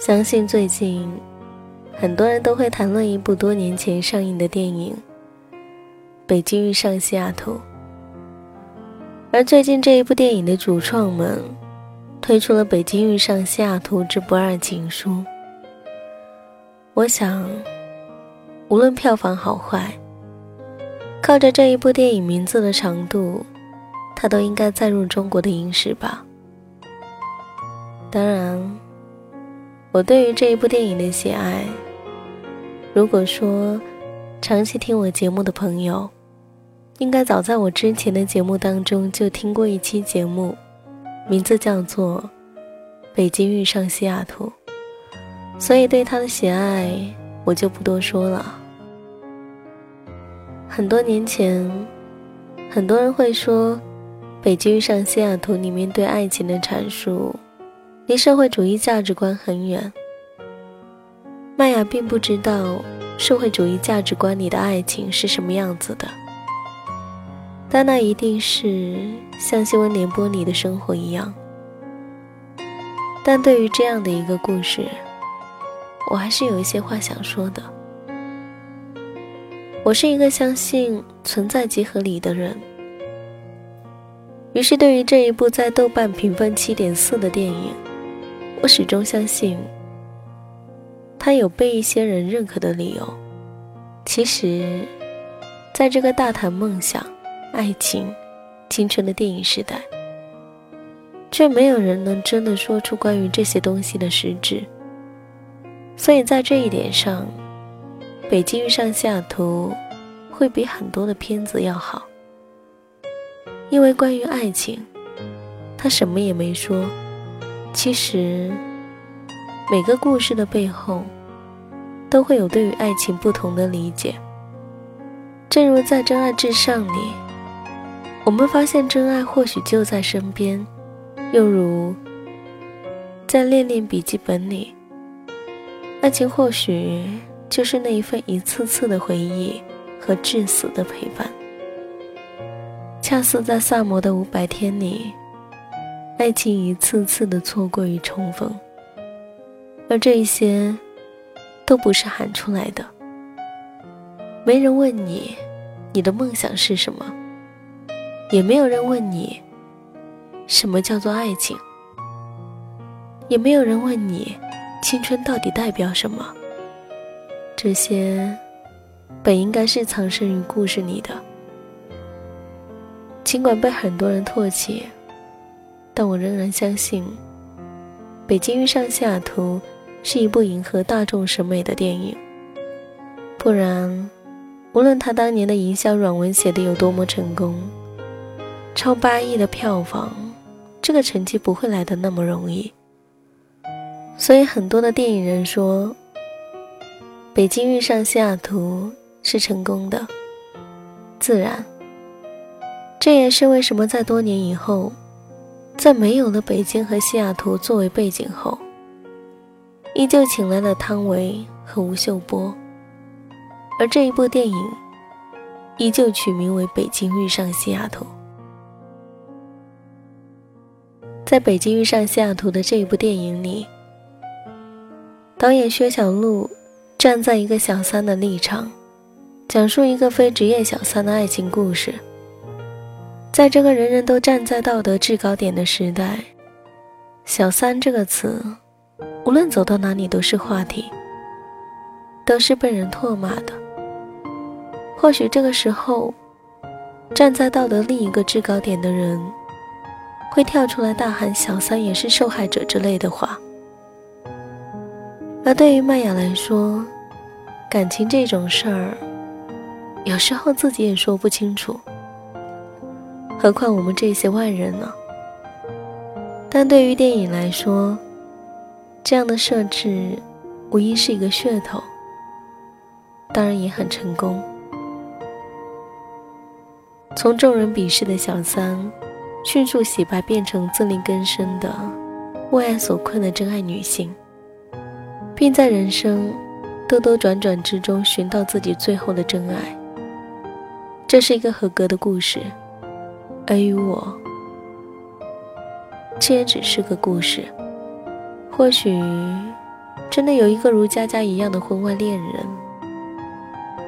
相信最近很多人都会谈论一部多年前上映的电影《北京遇上西雅图》，而最近这一部电影的主创们推出了《北京遇上西雅图之不二情书》。我想，无论票房好坏，靠着这一部电影名字的长度，它都应该载入中国的影史吧。当然。我对于这一部电影的喜爱，如果说长期听我节目的朋友，应该早在我之前的节目当中就听过一期节目，名字叫做《北京遇上西雅图》，所以对他的喜爱我就不多说了。很多年前，很多人会说，《北京遇上西雅图》里面对爱情的阐述。离社会主义价值观很远。麦雅并不知道社会主义价值观里的爱情是什么样子的，但那一定是像新闻联播里的生活一样。但对于这样的一个故事，我还是有一些话想说的。我是一个相信存在即合理的人，于是对于这一部在豆瓣评分七点四的电影。我始终相信，他有被一些人认可的理由。其实，在这个大谈梦想、爱情、青春的电影时代，却没有人能真的说出关于这些东西的实质。所以在这一点上，《北京遇上西雅图》会比很多的片子要好，因为关于爱情，他什么也没说。其实，每个故事的背后，都会有对于爱情不同的理解。正如在《真爱至上》里，我们发现真爱或许就在身边；又如在《恋恋笔记本》里，爱情或许就是那一份一次次的回忆和至死的陪伴。恰似在《萨摩的五百天》里。爱情一次次的错过与重逢，而这一些都不是喊出来的。没人问你，你的梦想是什么，也没有人问你，什么叫做爱情，也没有人问你，青春到底代表什么。这些本应该是藏身于故事里的，尽管被很多人唾弃。但我仍然相信，《北京遇上西雅图》是一部迎合大众审美的电影。不然，无论他当年的营销软文写的有多么成功，超八亿的票房，这个成绩不会来的那么容易。所以，很多的电影人说，《北京遇上西雅图》是成功的。自然，这也是为什么在多年以后。在没有了北京和西雅图作为背景后，依旧请来了汤唯和吴秀波，而这一部电影依旧取名为《北京遇上西雅图》。在北京遇上西雅图的这一部电影里，导演薛晓路站在一个小三的立场，讲述一个非职业小三的爱情故事。在这个人人都站在道德制高点的时代，“小三”这个词，无论走到哪里都是话题，都是被人唾骂的。或许这个时候，站在道德另一个制高点的人，会跳出来大喊“小三也是受害者”之类的话。而对于麦雅来说，感情这种事儿，有时候自己也说不清楚。何况我们这些外人呢？但对于电影来说，这样的设置无疑是一个噱头，当然也很成功。从众人鄙视的小三，迅速洗白变成自力更生的、为爱所困的真爱女性，并在人生兜兜转转之中寻到自己最后的真爱，这是一个合格的故事。而于我，这也只是个故事。或许真的有一个如佳佳一样的婚外恋人，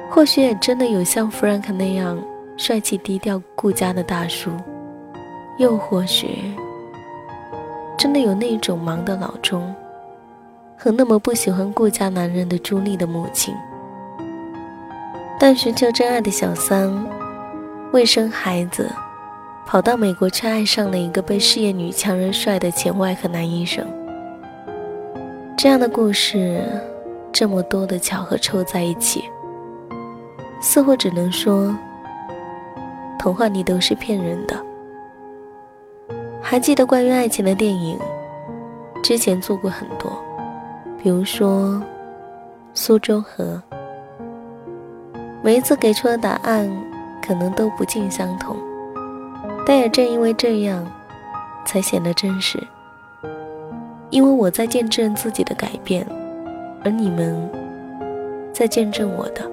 或许也真的有像弗兰克那样帅气低调顾家的大叔，又或许真的有那种忙的老钟和那么不喜欢顾家男人的朱莉的母亲。但寻求真爱的小三，未生孩子，跑到美国却爱上了一个被事业女强人帅的前外科男医生。这样的故事，这么多的巧合凑在一起，似乎只能说，童话里都是骗人的。还记得关于爱情的电影，之前做过很多，比如说《苏州河》，每一次给出的答案可能都不尽相同，但也正因为这样，才显得真实。因为我在见证自己的改变，而你们在见证我的。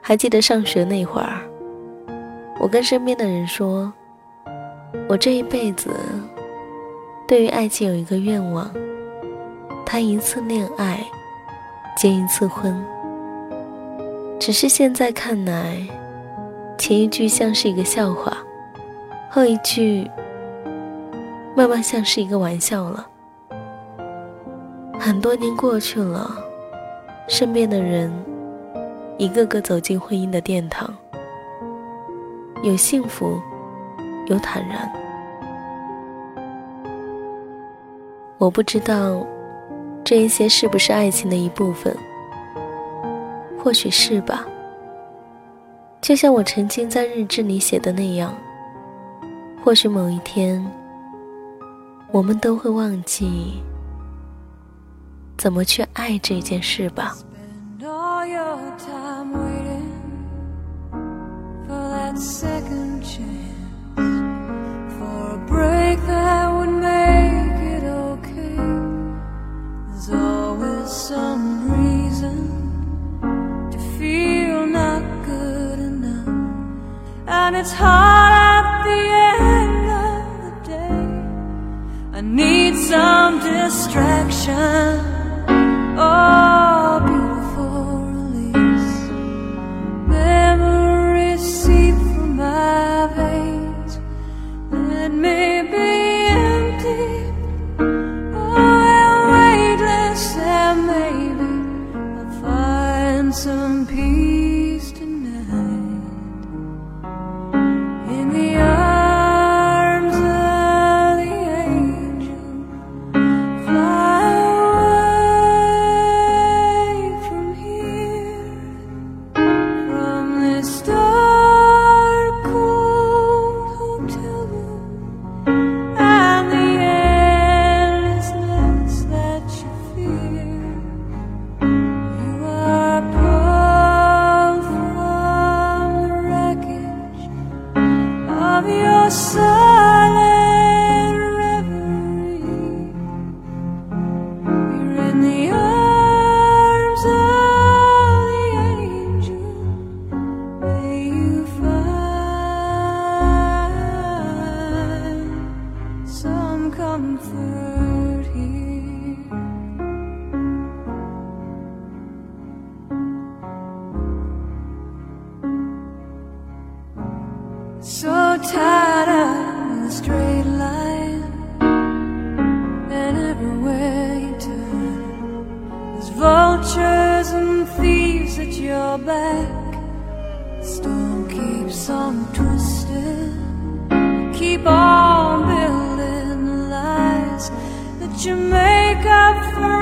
还记得上学那会儿，我跟身边的人说，我这一辈子对于爱情有一个愿望：谈一次恋爱，结一次婚。只是现在看来，前一句像是一个笑话，后一句。慢慢像是一个玩笑了。很多年过去了，身边的人一个个走进婚姻的殿堂，有幸福，有坦然。我不知道这一些是不是爱情的一部分，或许是吧。就像我曾经在日志里写的那样，或许某一天。我们都会忘记怎么去爱这件事吧。Your back. Storm keeps on twisting, keep on building lies that you make up for